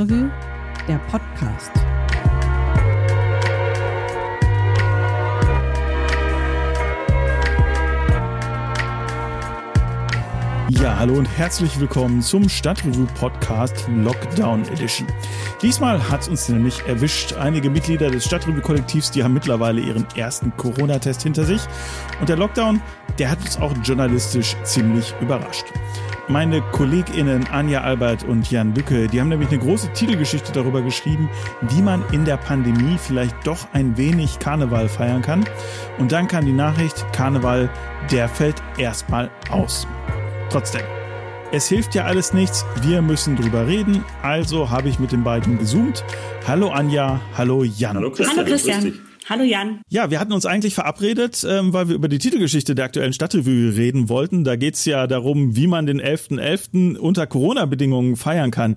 Stadtrevue, der Podcast. Ja, hallo und herzlich willkommen zum Stadtrevue Podcast Lockdown Edition. Diesmal hat es uns nämlich erwischt. Einige Mitglieder des Stadtrevue Kollektivs, die haben mittlerweile ihren ersten Corona-Test hinter sich. Und der Lockdown, der hat uns auch journalistisch ziemlich überrascht. Meine KollegInnen Anja Albert und Jan Lücke, die haben nämlich eine große Titelgeschichte darüber geschrieben, wie man in der Pandemie vielleicht doch ein wenig Karneval feiern kann. Und dann kam die Nachricht, Karneval, der fällt erstmal aus. Trotzdem. Es hilft ja alles nichts, wir müssen drüber reden, also habe ich mit den beiden gezoomt. Hallo Anja, hallo Jan. Hallo Christian. Hallo Christian. Hallo Jan. Ja, wir hatten uns eigentlich verabredet, ähm, weil wir über die Titelgeschichte der aktuellen Stadtrevue reden wollten. Da geht's ja darum, wie man den 11.11. .11. unter Corona-Bedingungen feiern kann.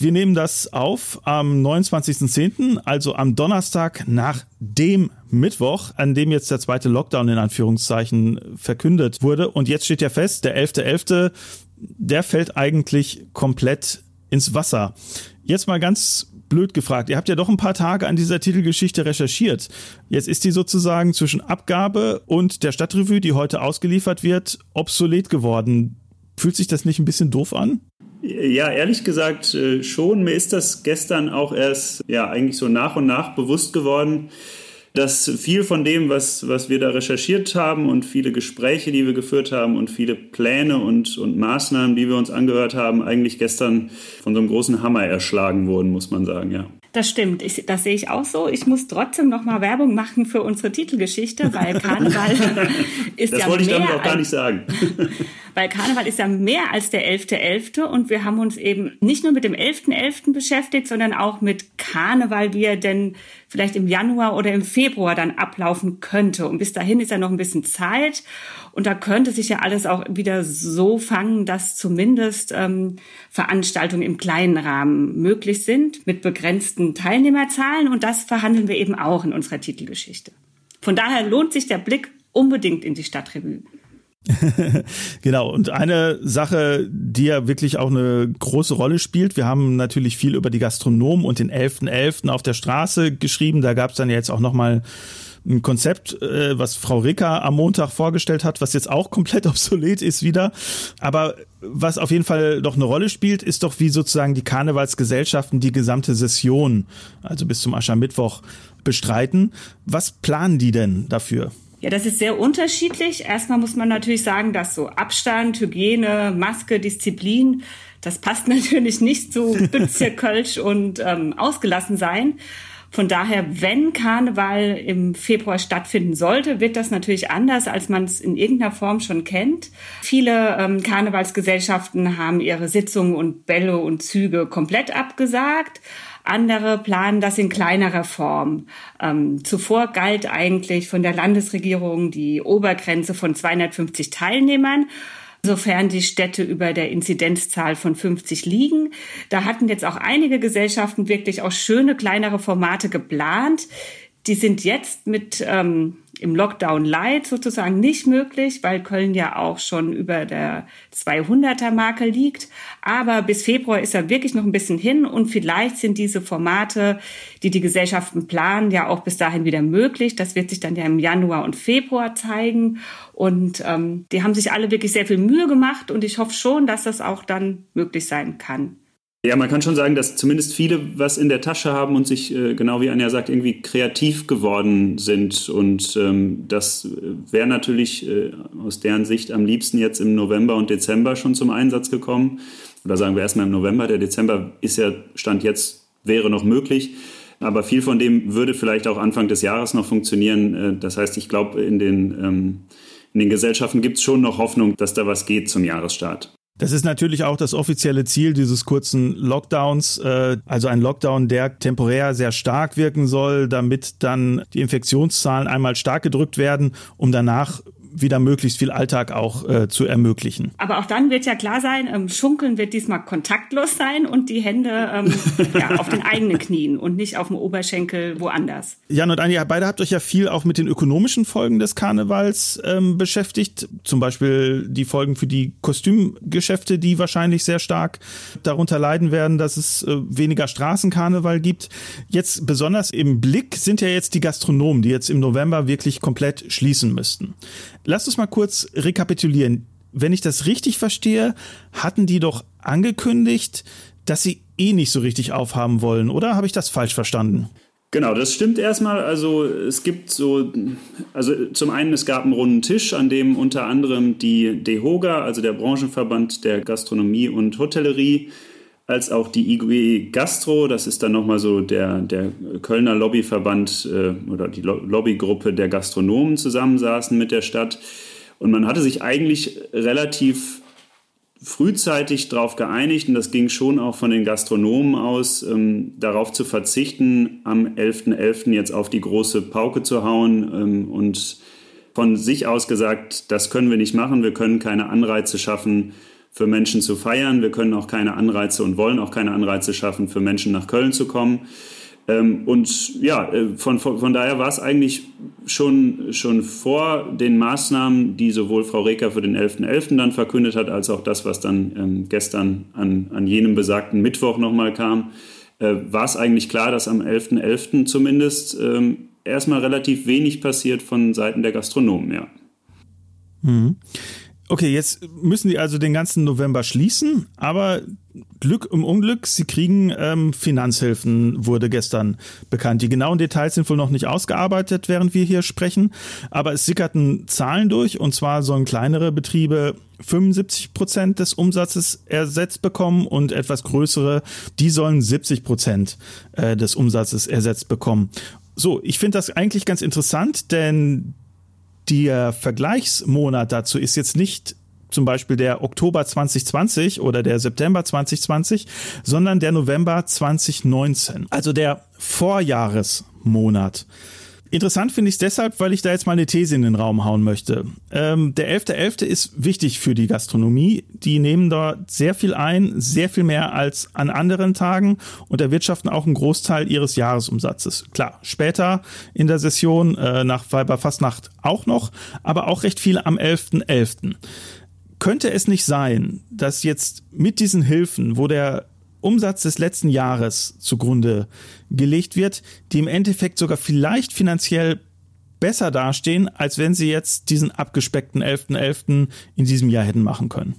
Wir nehmen das auf am 29.10., also am Donnerstag nach dem Mittwoch, an dem jetzt der zweite Lockdown in Anführungszeichen verkündet wurde. Und jetzt steht ja fest, der 11.11., .11., der fällt eigentlich komplett ins Wasser. Jetzt mal ganz blöd gefragt. Ihr habt ja doch ein paar Tage an dieser Titelgeschichte recherchiert. Jetzt ist die sozusagen zwischen Abgabe und der Stadtrevue, die heute ausgeliefert wird, obsolet geworden. Fühlt sich das nicht ein bisschen doof an? Ja, ehrlich gesagt äh, schon. Mir ist das gestern auch erst ja eigentlich so nach und nach bewusst geworden, dass viel von dem, was, was wir da recherchiert haben und viele Gespräche, die wir geführt haben und viele Pläne und, und Maßnahmen, die wir uns angehört haben, eigentlich gestern von so einem großen Hammer erschlagen wurden, muss man sagen, ja. Das stimmt, ich, das sehe ich auch so. Ich muss trotzdem noch mal Werbung machen für unsere Titelgeschichte, weil Karneval ist das ja wollte ich damit auch gar nicht sagen. weil Karneval ist ja mehr als der 11.11. .11. und wir haben uns eben nicht nur mit dem 11.11. .11. beschäftigt, sondern auch mit Karneval, wie er denn vielleicht im Januar oder im Februar dann ablaufen könnte. Und bis dahin ist ja noch ein bisschen Zeit und da könnte sich ja alles auch wieder so fangen, dass zumindest ähm, Veranstaltungen im kleinen Rahmen möglich sind mit begrenzten Teilnehmerzahlen. Und das verhandeln wir eben auch in unserer Titelgeschichte. Von daher lohnt sich der Blick unbedingt in die Stadtrevue. genau, und eine Sache, die ja wirklich auch eine große Rolle spielt, wir haben natürlich viel über die Gastronomen und den 11.11. .11. auf der Straße geschrieben, da gab es dann ja jetzt auch nochmal ein Konzept, äh, was Frau Ricker am Montag vorgestellt hat, was jetzt auch komplett obsolet ist wieder. Aber was auf jeden Fall doch eine Rolle spielt, ist doch, wie sozusagen die Karnevalsgesellschaften die gesamte Session, also bis zum Aschermittwoch, bestreiten. Was planen die denn dafür? Ja, das ist sehr unterschiedlich. Erstmal muss man natürlich sagen, dass so Abstand, Hygiene, Maske, Disziplin, das passt natürlich nicht zu Bütze, Kölsch und ähm, ausgelassen sein. Von daher, wenn Karneval im Februar stattfinden sollte, wird das natürlich anders, als man es in irgendeiner Form schon kennt. Viele ähm, Karnevalsgesellschaften haben ihre Sitzungen und Bälle und Züge komplett abgesagt. Andere planen das in kleinerer Form. Ähm, zuvor galt eigentlich von der Landesregierung die Obergrenze von 250 Teilnehmern sofern die Städte über der Inzidenzzahl von 50 liegen. Da hatten jetzt auch einige Gesellschaften wirklich auch schöne kleinere Formate geplant. Die sind jetzt mit ähm, im Lockdown Light sozusagen nicht möglich, weil Köln ja auch schon über der 200er Marke liegt. Aber bis Februar ist er wirklich noch ein bisschen hin und vielleicht sind diese Formate, die die Gesellschaften planen, ja auch bis dahin wieder möglich. Das wird sich dann ja im Januar und Februar zeigen. Und ähm, die haben sich alle wirklich sehr viel Mühe gemacht und ich hoffe schon, dass das auch dann möglich sein kann. Ja, man kann schon sagen, dass zumindest viele was in der Tasche haben und sich, äh, genau wie Anja sagt, irgendwie kreativ geworden sind. Und ähm, das wäre natürlich äh, aus deren Sicht am liebsten jetzt im November und Dezember schon zum Einsatz gekommen. Oder sagen wir erstmal im November. Der Dezember ist ja, Stand jetzt, wäre noch möglich. Aber viel von dem würde vielleicht auch Anfang des Jahres noch funktionieren. Äh, das heißt, ich glaube, in den, ähm, in den Gesellschaften gibt es schon noch Hoffnung, dass da was geht zum Jahresstart. Das ist natürlich auch das offizielle Ziel dieses kurzen Lockdowns, äh, also ein Lockdown, der temporär sehr stark wirken soll, damit dann die Infektionszahlen einmal stark gedrückt werden, um danach wieder möglichst viel Alltag auch äh, zu ermöglichen. Aber auch dann wird ja klar sein, ähm, Schunkeln wird diesmal kontaktlos sein und die Hände ähm, ja, auf den eigenen Knien und nicht auf dem Oberschenkel woanders. Jan und Anja, beide habt euch ja viel auch mit den ökonomischen Folgen des Karnevals ähm, beschäftigt. Zum Beispiel die Folgen für die Kostümgeschäfte, die wahrscheinlich sehr stark darunter leiden werden, dass es äh, weniger Straßenkarneval gibt. Jetzt besonders im Blick sind ja jetzt die Gastronomen, die jetzt im November wirklich komplett schließen müssten. Lass uns mal kurz rekapitulieren. Wenn ich das richtig verstehe, hatten die doch angekündigt, dass sie eh nicht so richtig aufhaben wollen, oder habe ich das falsch verstanden? Genau, das stimmt erstmal. Also es gibt so, also zum einen, es gab einen runden Tisch, an dem unter anderem die DEHOGA, also der Branchenverband der Gastronomie und Hotellerie, als auch die IG Gastro, das ist dann nochmal so der, der Kölner Lobbyverband äh, oder die Lobbygruppe der Gastronomen zusammensaßen mit der Stadt. Und man hatte sich eigentlich relativ frühzeitig darauf geeinigt, und das ging schon auch von den Gastronomen aus, ähm, darauf zu verzichten, am 11.11. .11. jetzt auf die große Pauke zu hauen ähm, und von sich aus gesagt, das können wir nicht machen, wir können keine Anreize schaffen, für Menschen zu feiern, wir können auch keine Anreize und wollen auch keine Anreize schaffen, für Menschen nach Köln zu kommen. Ähm, und ja, äh, von, von, von daher war es eigentlich schon, schon vor den Maßnahmen, die sowohl Frau Reker für den 11.11. .11. dann verkündet hat, als auch das, was dann ähm, gestern an, an jenem besagten Mittwoch nochmal kam, äh, war es eigentlich klar, dass am 11.11. .11. zumindest ähm, erstmal relativ wenig passiert von Seiten der Gastronomen, ja. Mhm. Okay, jetzt müssen die also den ganzen November schließen, aber Glück im Unglück, sie kriegen ähm, Finanzhilfen, wurde gestern bekannt. Die genauen Details sind wohl noch nicht ausgearbeitet, während wir hier sprechen, aber es sickerten Zahlen durch und zwar sollen kleinere Betriebe 75 Prozent des Umsatzes ersetzt bekommen und etwas größere, die sollen 70 Prozent äh, des Umsatzes ersetzt bekommen. So, ich finde das eigentlich ganz interessant, denn der Vergleichsmonat dazu ist jetzt nicht zum Beispiel der Oktober 2020 oder der September 2020, sondern der November 2019, also der Vorjahresmonat. Interessant finde ich es deshalb, weil ich da jetzt mal eine These in den Raum hauen möchte. Ähm, der 11.11. .11. ist wichtig für die Gastronomie. Die nehmen dort sehr viel ein, sehr viel mehr als an anderen Tagen und erwirtschaften auch einen Großteil ihres Jahresumsatzes. Klar, später in der Session, äh, nach Weiberfastnacht auch noch, aber auch recht viel am 11.11. .11. Könnte es nicht sein, dass jetzt mit diesen Hilfen, wo der Umsatz des letzten Jahres zugrunde gelegt wird, die im Endeffekt sogar vielleicht finanziell besser dastehen, als wenn sie jetzt diesen abgespeckten 11.11. .11. in diesem Jahr hätten machen können.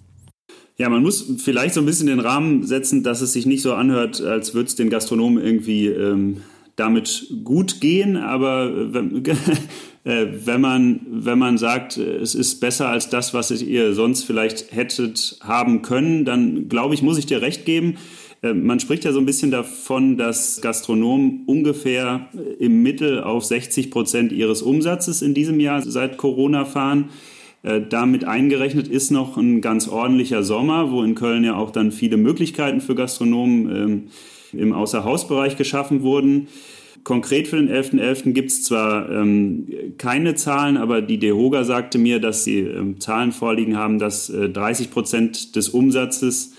Ja, man muss vielleicht so ein bisschen den Rahmen setzen, dass es sich nicht so anhört, als würde es den Gastronomen irgendwie ähm, damit gut gehen, aber wenn, äh, wenn, man, wenn man sagt, es ist besser als das, was ihr sonst vielleicht hättet haben können, dann glaube ich, muss ich dir recht geben. Äh, man spricht ja so ein bisschen davon, dass Gastronomen ungefähr äh, im Mittel auf 60 Prozent ihres Umsatzes in diesem Jahr seit Corona fahren. Äh, damit eingerechnet ist noch ein ganz ordentlicher Sommer, wo in Köln ja auch dann viele Möglichkeiten für Gastronomen ähm, im Außerhausbereich geschaffen wurden. Konkret für den 11.11. .11. gibt es zwar ähm, keine Zahlen, aber die DEHOGA sagte mir, dass sie ähm, Zahlen vorliegen haben, dass äh, 30 Prozent des Umsatzes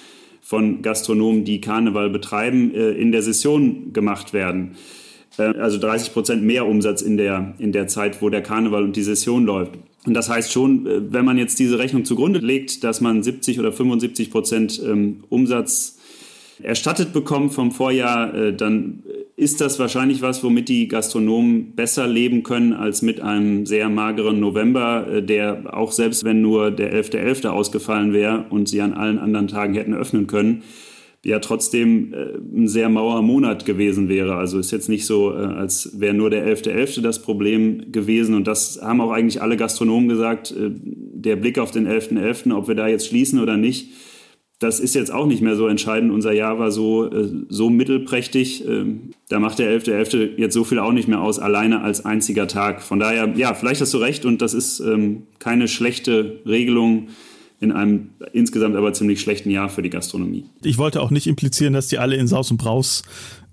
von Gastronomen, die Karneval betreiben, äh, in der Session gemacht werden. Äh, also 30 Prozent mehr Umsatz in der, in der Zeit, wo der Karneval und die Session läuft. Und das heißt schon, äh, wenn man jetzt diese Rechnung zugrunde legt, dass man 70 oder 75 Prozent ähm, Umsatz erstattet bekommt vom Vorjahr, dann ist das wahrscheinlich was, womit die Gastronomen besser leben können als mit einem sehr mageren November, äh, der auch selbst wenn nur der 11.11. .11. ausgefallen wäre und sie an allen anderen Tagen hätten öffnen können, ja trotzdem äh, ein sehr mauer Monat gewesen wäre. Also ist jetzt nicht so, äh, als wäre nur der 11.11. .11. das Problem gewesen. Und das haben auch eigentlich alle Gastronomen gesagt. Der Blick auf den 11.11., .11., ob wir da jetzt schließen oder nicht, das ist jetzt auch nicht mehr so entscheidend. Unser Jahr war so, äh, so mittelprächtig. Ähm, da macht der 11.11. .11. jetzt so viel auch nicht mehr aus, alleine als einziger Tag. Von daher, ja, vielleicht hast du recht und das ist ähm, keine schlechte Regelung in einem insgesamt aber ziemlich schlechten Jahr für die Gastronomie. Ich wollte auch nicht implizieren, dass die alle in Saus und Braus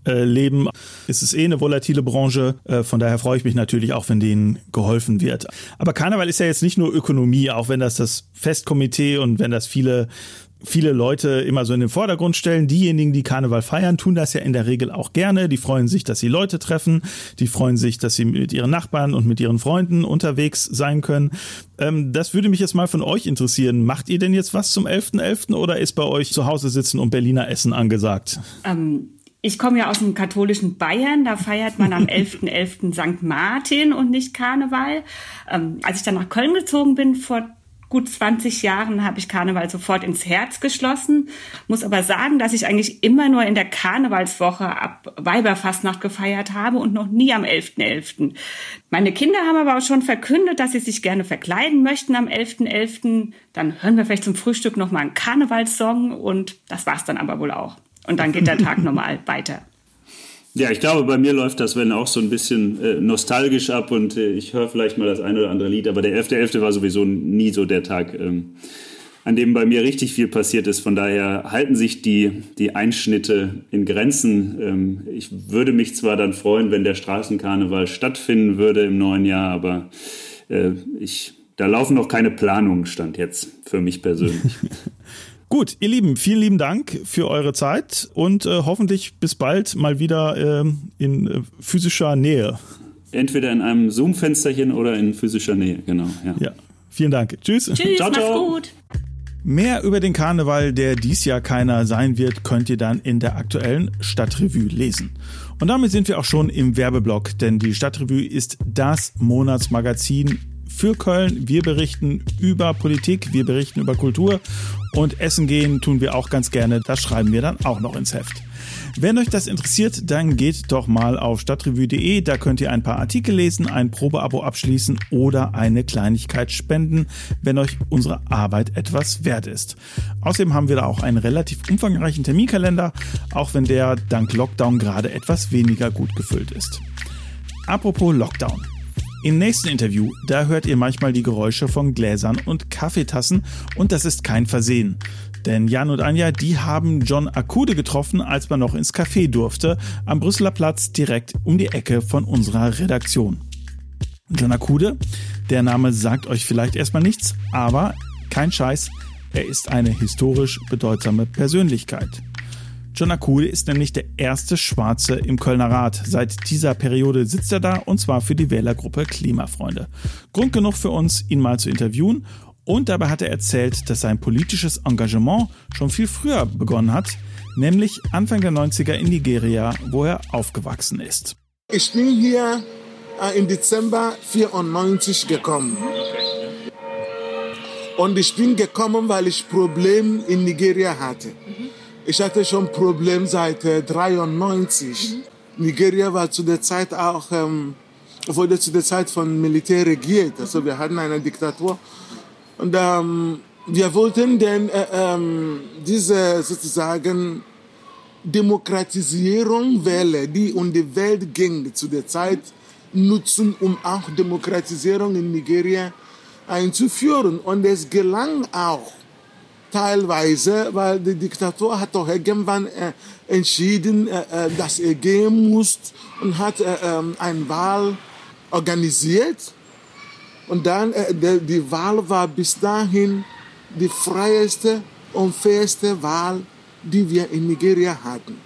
äh, leben. Es ist eh eine volatile Branche, äh, von daher freue ich mich natürlich auch, wenn denen geholfen wird. Aber Karneval ist ja jetzt nicht nur Ökonomie, auch wenn das das Festkomitee und wenn das viele viele Leute immer so in den Vordergrund stellen. Diejenigen, die Karneval feiern, tun das ja in der Regel auch gerne. Die freuen sich, dass sie Leute treffen. Die freuen sich, dass sie mit ihren Nachbarn und mit ihren Freunden unterwegs sein können. Ähm, das würde mich jetzt mal von euch interessieren. Macht ihr denn jetzt was zum 11.11. .11. oder ist bei euch zu Hause sitzen und Berliner Essen angesagt? Ähm ich komme ja aus dem katholischen Bayern, da feiert man am 11.11. .11. St. Martin und nicht Karneval. Ähm, als ich dann nach Köln gezogen bin vor gut 20 Jahren habe ich Karneval sofort ins Herz geschlossen, muss aber sagen, dass ich eigentlich immer nur in der Karnevalswoche ab Weiberfastnacht gefeiert habe und noch nie am 11.11. .11. Meine Kinder haben aber auch schon verkündet, dass sie sich gerne verkleiden möchten am 11.11. .11. Dann hören wir vielleicht zum Frühstück nochmal einen Karnevalssong und das war's dann aber wohl auch. Und dann geht der Tag normal weiter. Ja, ich glaube, bei mir läuft das, wenn auch so ein bisschen äh, nostalgisch ab und äh, ich höre vielleicht mal das eine oder andere Lied, aber der 11.11. .11. war sowieso nie so der Tag, ähm, an dem bei mir richtig viel passiert ist. Von daher halten sich die, die Einschnitte in Grenzen. Ähm, ich würde mich zwar dann freuen, wenn der Straßenkarneval stattfinden würde im neuen Jahr, aber äh, ich, da laufen noch keine Planungen, stand jetzt für mich persönlich. Gut, ihr Lieben, vielen lieben Dank für eure Zeit und äh, hoffentlich bis bald mal wieder äh, in äh, physischer Nähe. Entweder in einem Zoom-Fensterchen oder in physischer Nähe, genau. Ja, ja. vielen Dank. Tschüss. Tschüss, ciao, ciao. gut. Mehr über den Karneval, der dies Jahr keiner sein wird, könnt ihr dann in der aktuellen Stadtrevue lesen. Und damit sind wir auch schon im Werbeblock, denn die Stadtrevue ist das Monatsmagazin für Köln. Wir berichten über Politik, wir berichten über Kultur und Essen gehen tun wir auch ganz gerne. Das schreiben wir dann auch noch ins Heft. Wenn euch das interessiert, dann geht doch mal auf stadtrevue.de. Da könnt ihr ein paar Artikel lesen, ein Probeabo abschließen oder eine Kleinigkeit spenden, wenn euch unsere Arbeit etwas wert ist. Außerdem haben wir da auch einen relativ umfangreichen Terminkalender, auch wenn der dank Lockdown gerade etwas weniger gut gefüllt ist. Apropos Lockdown. Im nächsten Interview, da hört ihr manchmal die Geräusche von Gläsern und Kaffeetassen und das ist kein Versehen. Denn Jan und Anja, die haben John Akude getroffen, als man noch ins Café durfte, am Brüsseler Platz direkt um die Ecke von unserer Redaktion. John Akude, der Name sagt euch vielleicht erstmal nichts, aber kein Scheiß, er ist eine historisch bedeutsame Persönlichkeit. John Akul ist nämlich der erste Schwarze im Kölner Rat. Seit dieser Periode sitzt er da und zwar für die Wählergruppe Klimafreunde. Grund genug für uns, ihn mal zu interviewen. Und dabei hat er erzählt, dass sein politisches Engagement schon viel früher begonnen hat, nämlich Anfang der 90er in Nigeria, wo er aufgewachsen ist. Ich bin hier äh, im Dezember 94 gekommen. Und ich bin gekommen, weil ich Probleme in Nigeria hatte. Ich hatte schon Probleme seit äh, 93. Mhm. Nigeria war zu der Zeit auch, ähm, wurde zu der Zeit von Militär regiert. Also wir hatten eine Diktatur. Und ähm, wir wollten denn äh, ähm, diese sozusagen Demokratisierung Welle, die um die Welt ging zu der Zeit, nutzen, um auch Demokratisierung in Nigeria einzuführen. Und es gelang auch teilweise, weil der Diktator hat doch irgendwann äh, entschieden, äh, äh dass er gehen muss und hat äh, ähm, eine Wahl organisiert. Und dann, äh, der, die Wahl war bis dahin die freieste und fairste Wahl, die wir in Nigeria hatten.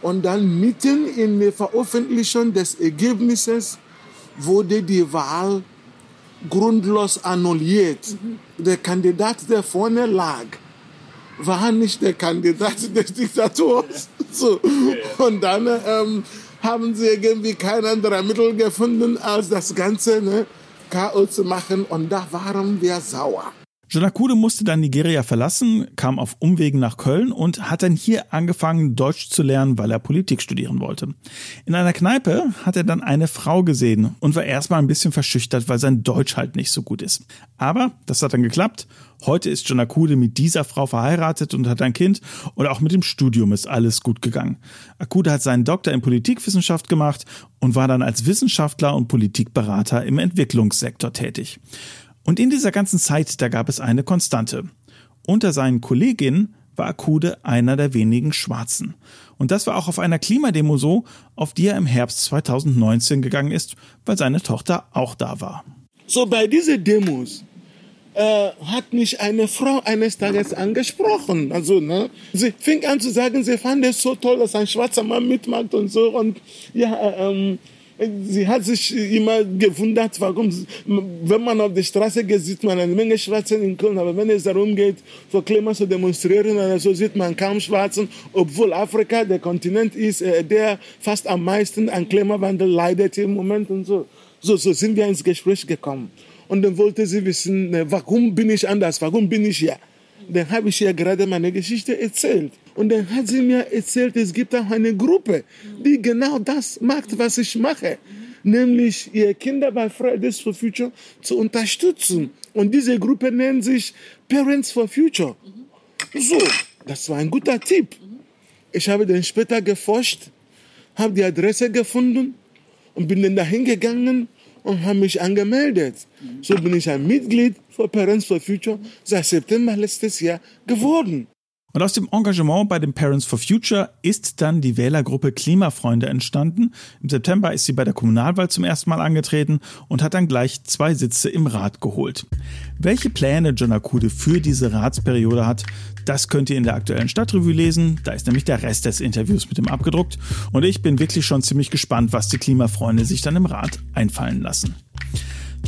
Und dann mitten in der Veröffentlichung des Ergebnisses wurde die Wahl grundlos annulliert. Mhm. Der Kandidat, der vorne lag, war nicht der Kandidat des Diktators. So. Und dann ähm, haben sie irgendwie kein anderes Mittel gefunden, als das Ganze ne, Chaos zu machen. Und da waren wir sauer. Janakude musste dann Nigeria verlassen, kam auf Umwegen nach Köln und hat dann hier angefangen, Deutsch zu lernen, weil er Politik studieren wollte. In einer Kneipe hat er dann eine Frau gesehen und war erstmal ein bisschen verschüchtert, weil sein Deutsch halt nicht so gut ist. Aber das hat dann geklappt. Heute ist Janakude mit dieser Frau verheiratet und hat ein Kind und auch mit dem Studium ist alles gut gegangen. Akude hat seinen Doktor in Politikwissenschaft gemacht und war dann als Wissenschaftler und Politikberater im Entwicklungssektor tätig. Und in dieser ganzen Zeit, da gab es eine Konstante. Unter seinen Kolleginnen war Akude einer der wenigen Schwarzen. Und das war auch auf einer Klimademo so, auf die er im Herbst 2019 gegangen ist, weil seine Tochter auch da war. So bei diesen Demos äh, hat mich eine Frau eines Tages angesprochen. Also, ne, sie fing an zu sagen, sie fand es so toll, dass ein schwarzer Mann mitmacht und so. Und ja, ähm, sie hat sich immer gewundert, warum, wenn man auf der Straße geht, sieht man eine Menge Schwarzen in Köln, aber wenn es darum geht, für Klima zu demonstrieren, oder so sieht man kaum Schwarzen, obwohl Afrika der Kontinent ist, äh, der fast am meisten an Klimawandel leidet im Moment und so. So, so sind wir ins Gespräch gekommen. Und dann wollte sie wissen, äh, warum bin ich anders, warum bin ich hier? Dann habe ich ihr gerade meine Geschichte erzählt. Und dann hat sie mir erzählt, es gibt auch eine Gruppe, die genau das macht, was ich mache. Nämlich ihre Kinder bei Fridays for Future zu unterstützen. Und diese Gruppe nennt sich Parents for Future. So, das war ein guter Tipp. Ich habe dann später geforscht, habe die Adresse gefunden und bin dann dahin gegangen und habe mich angemeldet. So bin ich ein Mitglied für Parents for Future seit September letztes Jahr geworden. Und aus dem Engagement bei den Parents for Future ist dann die Wählergruppe Klimafreunde entstanden. Im September ist sie bei der Kommunalwahl zum ersten Mal angetreten und hat dann gleich zwei Sitze im Rat geholt. Welche Pläne John Akude für diese Ratsperiode hat, das könnt ihr in der aktuellen Stadtrevue lesen. Da ist nämlich der Rest des Interviews mit ihm abgedruckt. Und ich bin wirklich schon ziemlich gespannt, was die Klimafreunde sich dann im Rat einfallen lassen.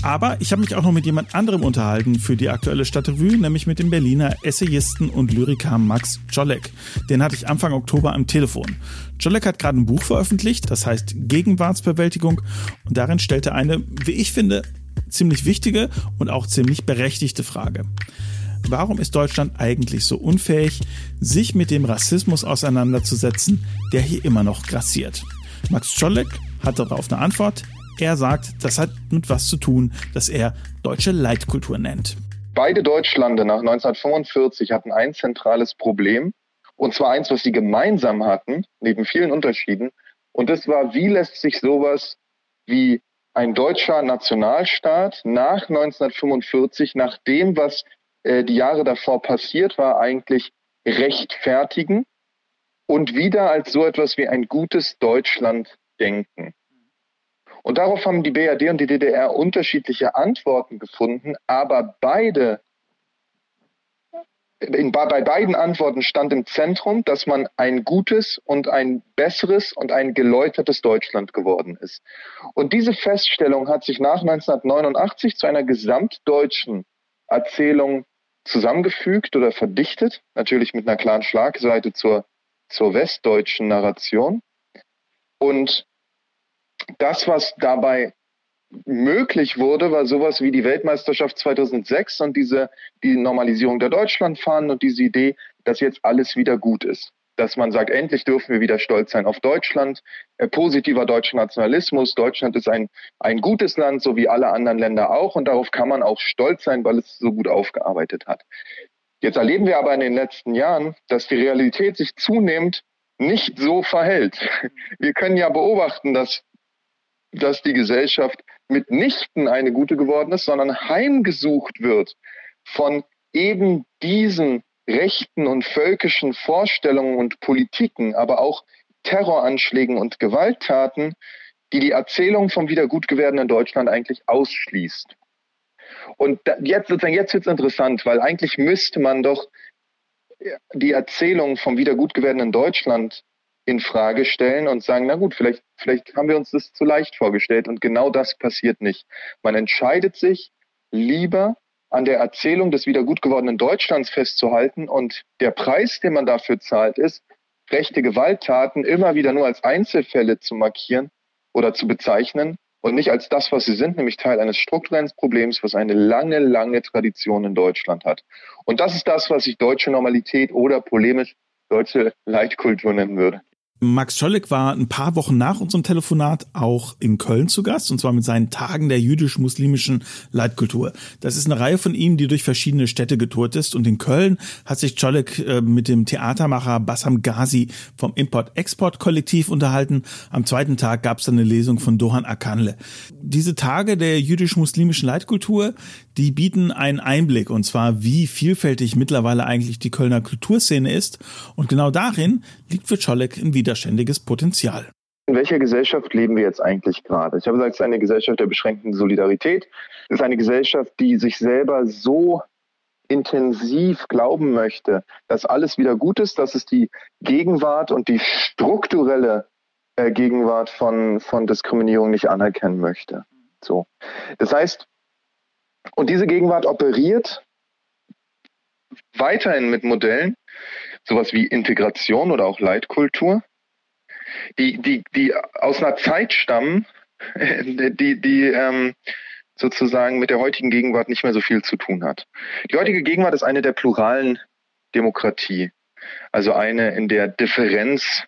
Aber ich habe mich auch noch mit jemand anderem unterhalten für die aktuelle Stadtrevue, nämlich mit dem Berliner Essayisten und Lyriker Max Czolek. Den hatte ich Anfang Oktober am Telefon. Czolek hat gerade ein Buch veröffentlicht, das heißt Gegenwartsbewältigung. Und darin stellt er eine, wie ich finde, ziemlich wichtige und auch ziemlich berechtigte Frage. Warum ist Deutschland eigentlich so unfähig, sich mit dem Rassismus auseinanderzusetzen, der hier immer noch grassiert? Max Czolek hat darauf eine Antwort. Er sagt, das hat mit was zu tun, das er deutsche Leitkultur nennt. Beide Deutschlande nach 1945 hatten ein zentrales Problem, und zwar eins, was sie gemeinsam hatten, neben vielen Unterschieden. Und das war, wie lässt sich sowas wie ein deutscher Nationalstaat nach 1945, nach dem, was äh, die Jahre davor passiert war, eigentlich rechtfertigen und wieder als so etwas wie ein gutes Deutschland denken. Und darauf haben die BRD und die DDR unterschiedliche Antworten gefunden, aber beide, in, bei beiden Antworten stand im Zentrum, dass man ein gutes und ein besseres und ein geläutertes Deutschland geworden ist. Und diese Feststellung hat sich nach 1989 zu einer gesamtdeutschen Erzählung zusammengefügt oder verdichtet, natürlich mit einer klaren Schlagseite zur, zur westdeutschen Narration. Und das, was dabei möglich wurde, war sowas wie die Weltmeisterschaft 2006 und diese, die Normalisierung der Deutschlandfahnen und diese Idee, dass jetzt alles wieder gut ist. Dass man sagt, endlich dürfen wir wieder stolz sein auf Deutschland. Äh, positiver deutscher Nationalismus. Deutschland ist ein, ein gutes Land, so wie alle anderen Länder auch. Und darauf kann man auch stolz sein, weil es so gut aufgearbeitet hat. Jetzt erleben wir aber in den letzten Jahren, dass die Realität sich zunehmend nicht so verhält. Wir können ja beobachten, dass dass die Gesellschaft mitnichten eine gute geworden ist, sondern heimgesucht wird von eben diesen rechten und völkischen Vorstellungen und Politiken, aber auch Terroranschlägen und Gewalttaten, die die Erzählung vom Wiedergutgewerden in Deutschland eigentlich ausschließt. Und jetzt jetzt wird es interessant, weil eigentlich müsste man doch die Erzählung vom Wiedergutgewerden in Deutschland in Frage stellen und sagen, na gut, vielleicht, vielleicht haben wir uns das zu leicht vorgestellt und genau das passiert nicht. Man entscheidet sich lieber an der Erzählung des wiedergutgewordenen Deutschlands festzuhalten und der Preis, den man dafür zahlt, ist, rechte Gewalttaten immer wieder nur als Einzelfälle zu markieren oder zu bezeichnen und nicht als das, was sie sind, nämlich Teil eines strukturellen Problems, was eine lange, lange Tradition in Deutschland hat. Und das ist das, was ich deutsche Normalität oder polemisch deutsche Leitkultur nennen würde. Max Scholleck war ein paar Wochen nach unserem Telefonat auch in Köln zu Gast, und zwar mit seinen Tagen der jüdisch-muslimischen Leitkultur. Das ist eine Reihe von ihm, die durch verschiedene Städte getourt ist. Und in Köln hat sich Scholleck äh, mit dem Theatermacher Bassam Ghazi vom Import-Export-Kollektiv unterhalten. Am zweiten Tag gab es dann eine Lesung von Dohan Akanle. Diese Tage der jüdisch-muslimischen Leitkultur, die bieten einen Einblick, und zwar wie vielfältig mittlerweile eigentlich die Kölner Kulturszene ist. Und genau darin liegt für Scholleck ein widerständiges Potenzial. In welcher Gesellschaft leben wir jetzt eigentlich gerade? Ich habe gesagt, es ist eine Gesellschaft der beschränkten Solidarität. Es ist eine Gesellschaft, die sich selber so intensiv glauben möchte, dass alles wieder gut ist, dass es die Gegenwart und die strukturelle äh, Gegenwart von, von Diskriminierung nicht anerkennen möchte. So. Das heißt, und diese Gegenwart operiert weiterhin mit Modellen, sowas wie Integration oder auch Leitkultur, die, die, die aus einer Zeit stammen, die, die ähm, sozusagen mit der heutigen Gegenwart nicht mehr so viel zu tun hat. Die heutige Gegenwart ist eine der pluralen Demokratie, also eine, in der Differenz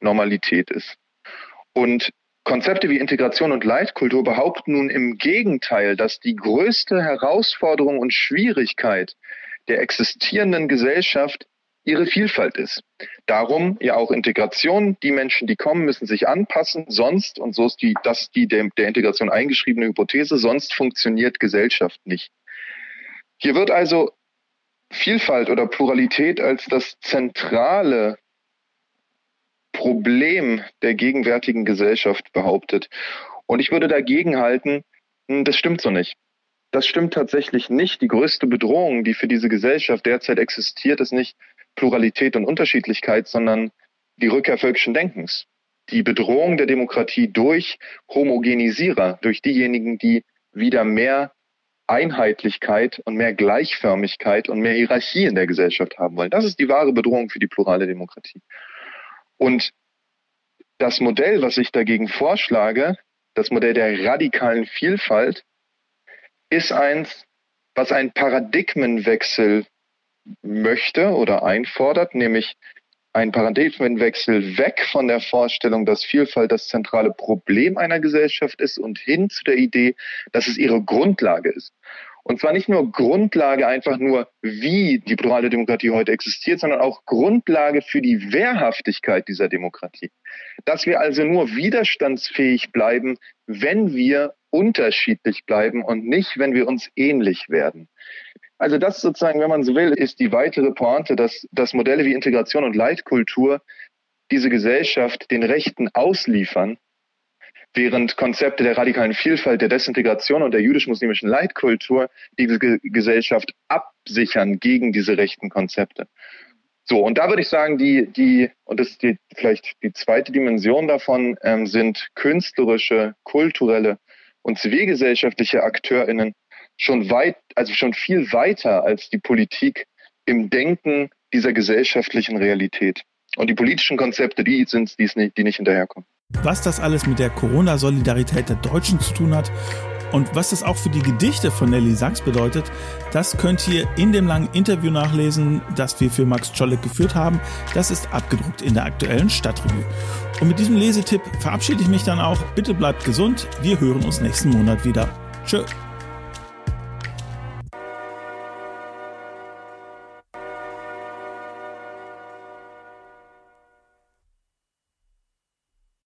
Normalität ist. Und Konzepte wie Integration und Leitkultur behaupten nun im Gegenteil, dass die größte Herausforderung und Schwierigkeit der existierenden Gesellschaft ihre Vielfalt ist. Darum ja auch Integration. Die Menschen, die kommen, müssen sich anpassen. Sonst, und so ist die, das ist die der, der Integration eingeschriebene Hypothese, sonst funktioniert Gesellschaft nicht. Hier wird also Vielfalt oder Pluralität als das zentrale Problem der gegenwärtigen Gesellschaft behauptet. Und ich würde dagegen halten, hm, das stimmt so nicht. Das stimmt tatsächlich nicht. Die größte Bedrohung, die für diese Gesellschaft derzeit existiert, ist nicht Pluralität und Unterschiedlichkeit, sondern die Rückkehr völkischen Denkens. Die Bedrohung der Demokratie durch Homogenisierer, durch diejenigen, die wieder mehr Einheitlichkeit und mehr Gleichförmigkeit und mehr Hierarchie in der Gesellschaft haben wollen. Das ist die wahre Bedrohung für die plurale Demokratie. Und das Modell, was ich dagegen vorschlage, das Modell der radikalen Vielfalt, ist eins, was einen Paradigmenwechsel möchte oder einfordert, nämlich ein Paradigmenwechsel weg von der Vorstellung, dass Vielfalt das zentrale Problem einer Gesellschaft ist und hin zu der Idee, dass es ihre Grundlage ist. Und zwar nicht nur Grundlage einfach nur, wie die plurale Demokratie heute existiert, sondern auch Grundlage für die Wehrhaftigkeit dieser Demokratie. Dass wir also nur widerstandsfähig bleiben, wenn wir unterschiedlich bleiben und nicht, wenn wir uns ähnlich werden. Also das sozusagen, wenn man so will, ist die weitere Pointe, dass, dass Modelle wie Integration und Leitkultur diese Gesellschaft den Rechten ausliefern, während Konzepte der radikalen Vielfalt, der Desintegration und der jüdisch-muslimischen Leitkultur diese Gesellschaft absichern gegen diese rechten Konzepte. So, und da würde ich sagen, die, die, und das ist die, vielleicht die zweite Dimension davon, ähm, sind künstlerische, kulturelle und zivilgesellschaftliche AkteurInnen, schon weit, also schon viel weiter als die Politik im Denken dieser gesellschaftlichen Realität. Und die politischen Konzepte, die sind es, die nicht hinterherkommen. Was das alles mit der Corona-Solidarität der Deutschen zu tun hat und was das auch für die Gedichte von Nelly Sachs bedeutet, das könnt ihr in dem langen Interview nachlesen, das wir für Max Czolek geführt haben. Das ist abgedruckt in der aktuellen Stadtrevue. Und mit diesem Lesetipp verabschiede ich mich dann auch. Bitte bleibt gesund. Wir hören uns nächsten Monat wieder. Tschö.